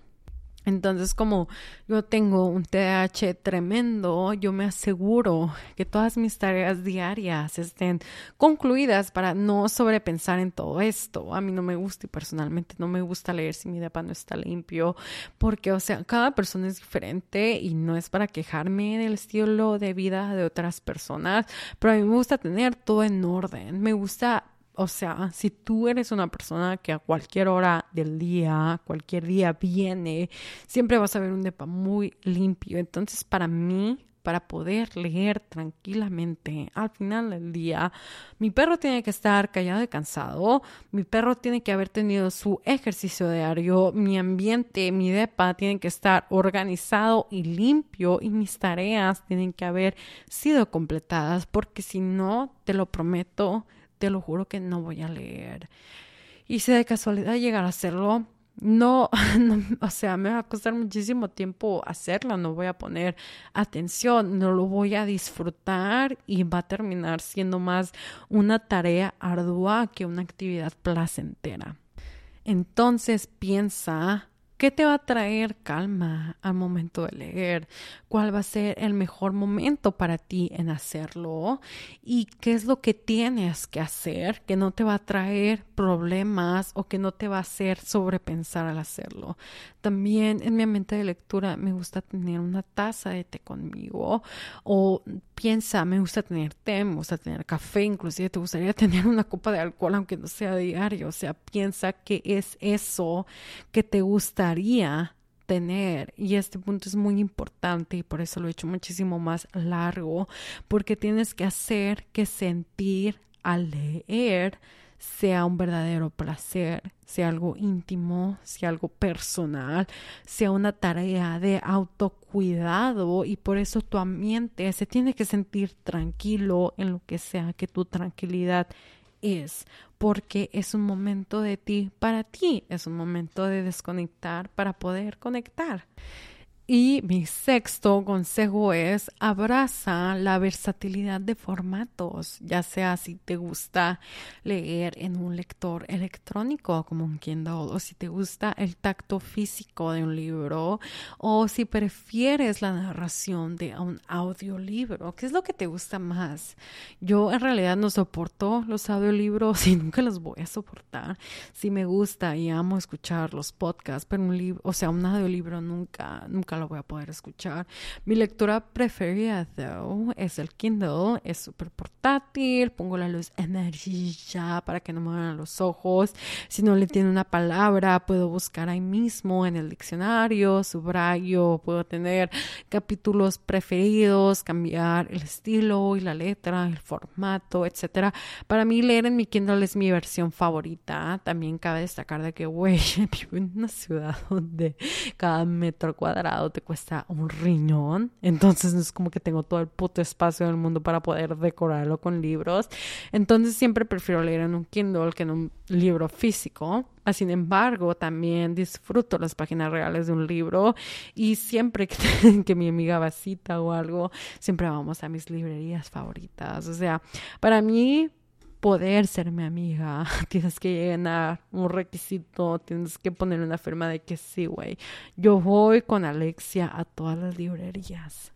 Entonces, como yo tengo un TH tremendo, yo me aseguro que todas mis tareas diarias estén concluidas para no sobrepensar en todo esto. A mí no me gusta y personalmente no me gusta leer si mi depa no está limpio, porque, o sea, cada persona es diferente y no es para quejarme del estilo de vida de otras personas, pero a mí me gusta tener todo en orden. Me gusta o sea, si tú eres una persona que a cualquier hora del día, cualquier día viene, siempre vas a ver un depa muy limpio. Entonces, para mí, para poder leer tranquilamente al final del día. Mi perro tiene que estar callado y cansado. Mi perro tiene que haber tenido su ejercicio diario. Mi ambiente, mi depa tiene que estar organizado y limpio y mis tareas tienen que haber sido completadas porque si no, te lo prometo, te lo juro que no voy a leer. Y si de casualidad llegar a hacerlo, <laughs> no, o sea, me va a costar muchísimo tiempo hacerlo, no voy a poner atención, no lo voy a disfrutar y va a terminar siendo más una tarea ardua que una actividad placentera. Entonces piensa ¿Qué te va a traer calma al momento de leer? ¿Cuál va a ser el mejor momento para ti en hacerlo? ¿Y qué es lo que tienes que hacer que no te va a traer problemas o que no te va a hacer sobrepensar al hacerlo? También en mi mente de lectura me gusta tener una taza de té conmigo o piensa, me gusta tener té, me gusta tener café, inclusive te gustaría <laughs> tener una copa de alcohol aunque no sea diario. O sea, piensa que es eso que te gusta tener y este punto es muy importante y por eso lo he hecho muchísimo más largo porque tienes que hacer que sentir al leer sea un verdadero placer, sea algo íntimo, sea algo personal, sea una tarea de autocuidado y por eso tu ambiente se tiene que sentir tranquilo en lo que sea que tu tranquilidad es, porque es un momento de ti para ti, es un momento de desconectar para poder conectar. Y mi sexto consejo es abraza la versatilidad de formatos, ya sea si te gusta leer en un lector electrónico como un Kindle o si te gusta el tacto físico de un libro o si prefieres la narración de un audiolibro, ¿qué es lo que te gusta más? Yo en realidad no soporto los audiolibros <laughs> y nunca los voy a soportar. Si me gusta y amo escuchar los podcasts, pero un libro, o sea, un audiolibro nunca nunca lo voy a poder escuchar. Mi lectura preferida, though, es el Kindle. Es súper portátil. Pongo la luz energía para que no me vean los ojos. Si no le tiene una palabra, puedo buscar ahí mismo en el diccionario, subrayo. Puedo tener capítulos preferidos, cambiar el estilo y la letra, el formato, etcétera. Para mí, leer en mi Kindle es mi versión favorita. También cabe destacar de que, güey, <laughs> vivo en una ciudad donde cada metro cuadrado te cuesta un riñón. Entonces es como que tengo todo el puto espacio del mundo para poder decorarlo con libros. Entonces siempre prefiero leer en un Kindle que en un libro físico. Sin embargo, también disfruto las páginas reales de un libro y siempre que, <laughs> mi amiga vasita o algo, siempre vamos a mis librerías favoritas. O sea, para mí poder ser mi amiga, <laughs> tienes que llenar un requisito, tienes que poner una firma de que sí, güey. Yo voy con Alexia a todas las librerías.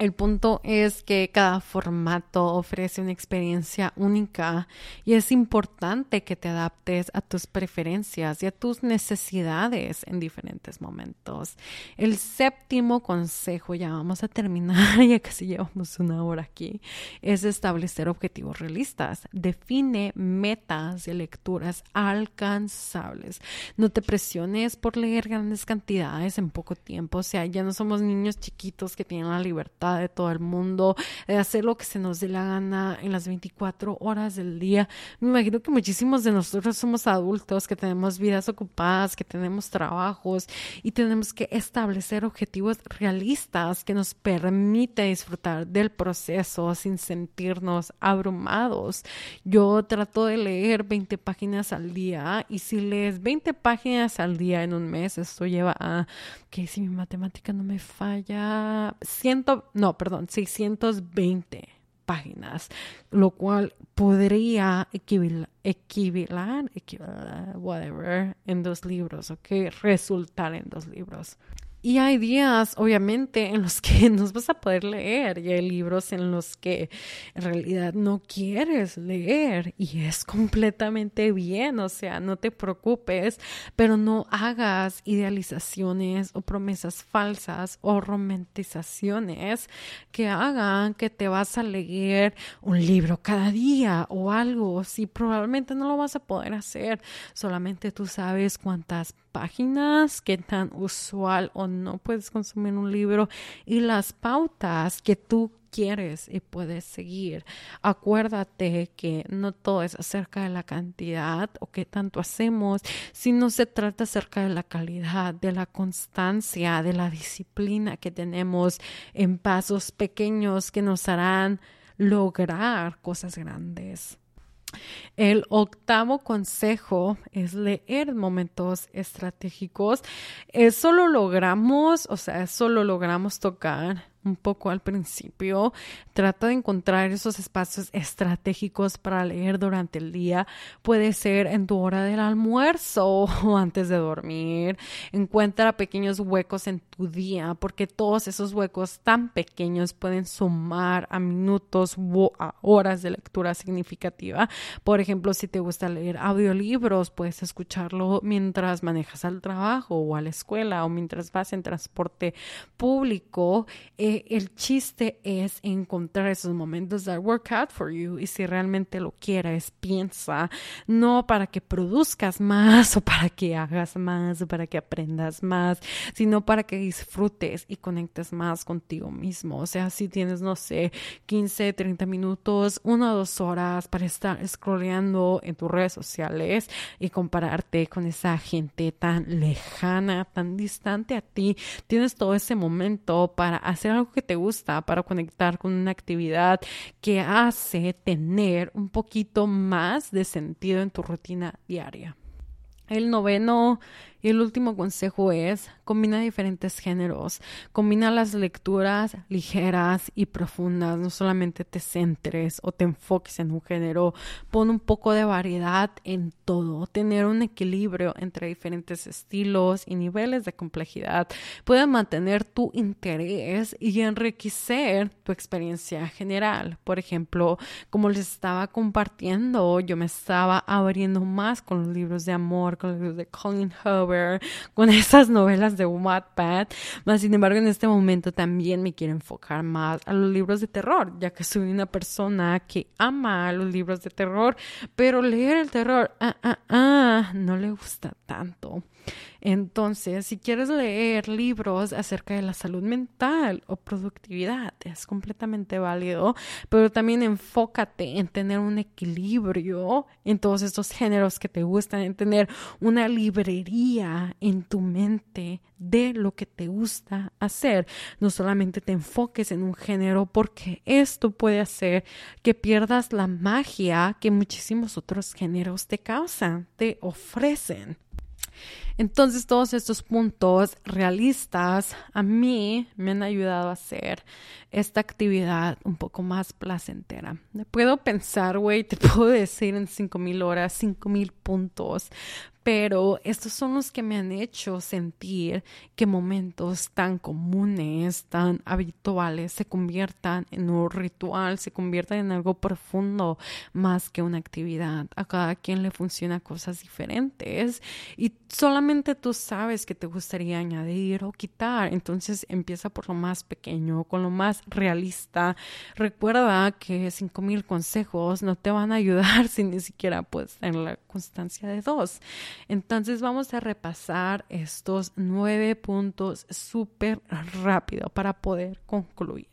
El punto es que cada formato ofrece una experiencia única y es importante que te adaptes a tus preferencias y a tus necesidades en diferentes momentos. El séptimo consejo, ya vamos a terminar, <laughs> ya casi llevamos una hora aquí, es establecer objetivos realistas. Define metas de lecturas alcanzables. No te presiones por leer grandes cantidades en poco tiempo. O sea, ya no somos niños chiquitos que tienen la libertad de todo el mundo, de hacer lo que se nos dé la gana en las 24 horas del día. Me imagino que muchísimos de nosotros somos adultos, que tenemos vidas ocupadas, que tenemos trabajos y tenemos que establecer objetivos realistas que nos permite disfrutar del proceso sin sentirnos abrumados. Yo trato de leer 20 páginas al día y si lees 20 páginas al día en un mes, esto lleva a que si mi matemática no me falla, siento, no, perdón, 620 páginas, lo cual podría equivaler, equivalar, whatever, en dos libros, ¿ok? Resultar en dos libros. Y hay días, obviamente, en los que <laughs> no vas a poder leer y hay libros en los que en realidad no quieres leer y es completamente bien, o sea, no te preocupes, pero no hagas idealizaciones o promesas falsas o romantizaciones que hagan que te vas a leer un libro cada día o algo, si probablemente no lo vas a poder hacer, solamente tú sabes cuántas páginas, qué tan usual o no puedes consumir un libro y las pautas que tú quieres y puedes seguir. Acuérdate que no todo es acerca de la cantidad o qué tanto hacemos, sino se trata acerca de la calidad, de la constancia, de la disciplina que tenemos en pasos pequeños que nos harán lograr cosas grandes. El octavo consejo es leer momentos estratégicos. Eso lo logramos, o sea, eso lo logramos tocar un poco al principio. Trata de encontrar esos espacios estratégicos para leer durante el día. Puede ser en tu hora del almuerzo <laughs> o antes de dormir. Encuentra pequeños huecos en tu día porque todos esos huecos tan pequeños pueden sumar a minutos o a horas de lectura significativa. Por ejemplo, si te gusta leer audiolibros, puedes escucharlo mientras manejas al trabajo o a la escuela o mientras vas en transporte público el chiste es encontrar esos momentos that work out for you y si realmente lo quieres, piensa, no para que produzcas más <laughs> o para que hagas más o para que aprendas más, sino para que disfrutes y conectes más contigo mismo. O sea, si tienes, no sé, 15, 30 minutos, una o dos horas para estar scrolleando en tus redes sociales y compararte con esa gente tan lejana, tan distante a ti, tienes todo ese momento para hacer algo que te gusta, para conectar con una actividad que hace tener un poquito más de sentido en tu rutina diaria. El noveno y el último consejo es, combina diferentes géneros, combina las lecturas ligeras y profundas, no solamente te centres o te enfoques en un género, pon un poco de variedad en todo, tener un equilibrio entre diferentes estilos y niveles de complejidad puede mantener tu interés y enriquecer tu experiencia general. Por ejemplo, como les estaba compartiendo, yo me estaba abriendo más con los libros de amor, con los libros de Colin Con <laughs> esas novelas de Wattpad, más sin embargo en este momento también me quiero enfocar más a los libros de terror, ya que soy una persona que ama los libros de terror, pero leer el terror, ah, ah, ah, no le gusta tanto. Entonces, si quieres leer libros acerca de la salud mental o productividad, es completamente válido, pero también enfócate en tener un equilibrio en todos estos géneros que te gustan, en tener una librería en tu mente de lo que te gusta hacer. No solamente te enfoques en un género, porque esto puede hacer que pierdas la magia que muchísimos otros géneros te causan, te ofrecen. Entonces todos estos puntos realistas a mí me han ayudado a hacer esta actividad un poco más placentera. Puedo pensar, güey, te <laughs> puedo decir en cinco mil horas, cinco mil puntos, pero estos son los que me han hecho sentir que momentos tan comunes, tan habituales, se conviertan en un ritual, se conviertan en algo profundo más que una actividad. A cada quien le funciona cosas diferentes y solamente tú sabes que te gustaría añadir o quitar. Entonces empieza por lo más pequeño, con lo más realista. Recuerda que cinco mil consejos no te van a ayudar <laughs> si ni siquiera puedes tener la constancia de dos. Entonces vamos a repasar estos nueve puntos súper rápido para poder concluir.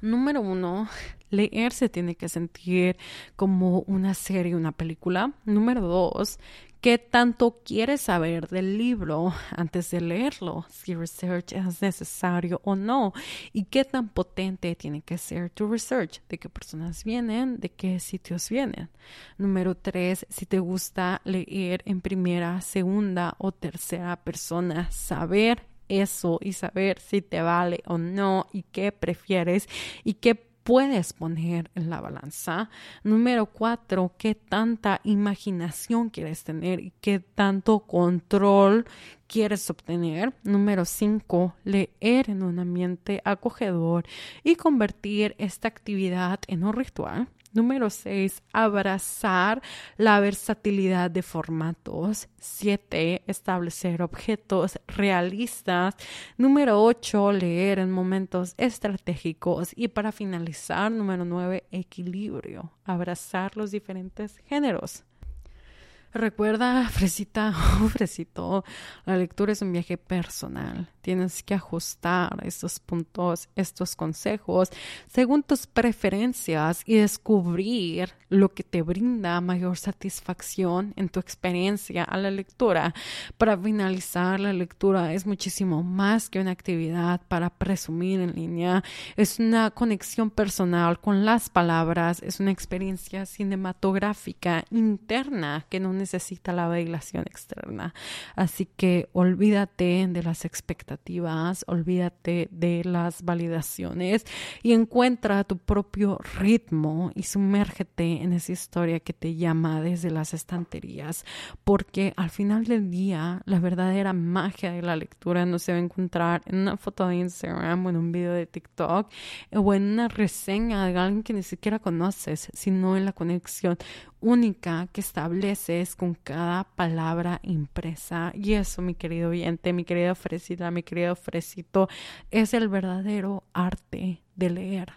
Número uno, leer se tiene que sentir como una serie, una película. Número dos, qué tanto quieres saber del libro <laughs> antes de leerlo, si research es necesario o no, y qué tan potente tiene que ser tu research, de qué personas vienen, de qué sitios vienen. Número tres, si te gusta leer en primera, segunda o tercera persona, saber eso y saber si te vale o no y qué prefieres y qué puedes poner en la balanza. Número cuatro, qué tanta imaginación quieres tener y qué tanto control quieres obtener. Número 5, leer en un ambiente acogedor y convertir esta actividad en un ritual. Número 6, abrazar la versatilidad de formatos. 7, establecer objetos realistas. Número 8, leer en momentos estratégicos. Y para finalizar, número 9, equilibrio. Abrazar los diferentes géneros. Recuerda, <laughs> Fresita o Fresito, la lectura es un viaje personal. Tienes que ajustar estos puntos, estos consejos, según tus preferencias y descubrir lo que te brinda mayor satisfacción en tu experiencia a la lectura. Para finalizar, la lectura es muchísimo más que una actividad para presumir en línea. Es una conexión personal con las palabras, es una experiencia cinematográfica interna que no necesita la bailación externa. Así que olvídate de las expectativas, olvídate de las validaciones y encuentra tu propio ritmo y sumérgete en esa historia que te llama desde las estanterías, porque al final del día la verdadera magia de la lectura no se va a encontrar en una foto de Instagram o en un video de TikTok o en una reseña de alguien que ni siquiera conoces, sino en la conexión única que estableces con cada palabra impresa. Y eso, mi querido oyente, mi querida Fresita, mi querido Fresito, es el verdadero arte de leer.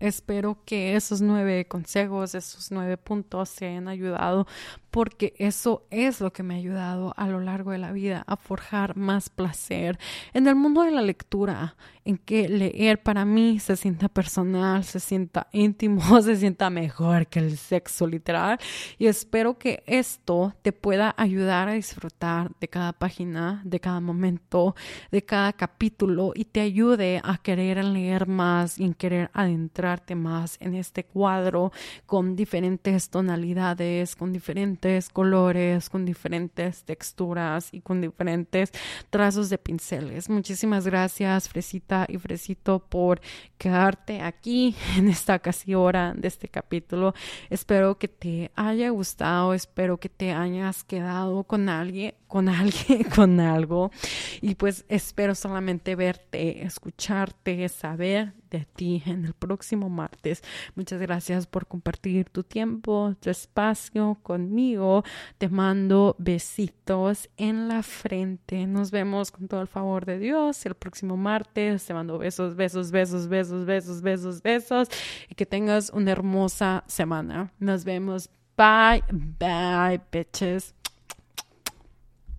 Espero que esos nueve consejos, esos nueve puntos se hayan ayudado porque eso es lo que me ha ayudado a lo largo de la vida a forjar más placer en el mundo de la lectura, en que leer para mí se sienta personal, se sienta íntimo, <laughs> se sienta mejor que el sexo literal. Y espero que esto te pueda ayudar a disfrutar de cada página, de cada momento, de cada capítulo y te ayude a querer leer más y en querer adentrarte más en este cuadro con diferentes tonalidades, con colores, con diferentes texturas y con diferentes trazos de pinceles. Muchísimas gracias, Fresita y Fresito, por quedarte aquí <laughs> en esta casi hora de este capítulo. Espero que te haya gustado, espero que te hayas quedado con alguien, con alguien, <laughs> con algo. Y pues espero solamente verte, escucharte, saber de ti en el próximo martes. Muchas gracias por compartir tu tiempo, tu espacio conmigo. Te mando besitos en la frente. Nos vemos con todo el favor de Dios el próximo martes. Te mando besos, besos, besos, besos, besos, besos, besos. Y que tengas una hermosa semana. Nos vemos. Bye, bye, bitches.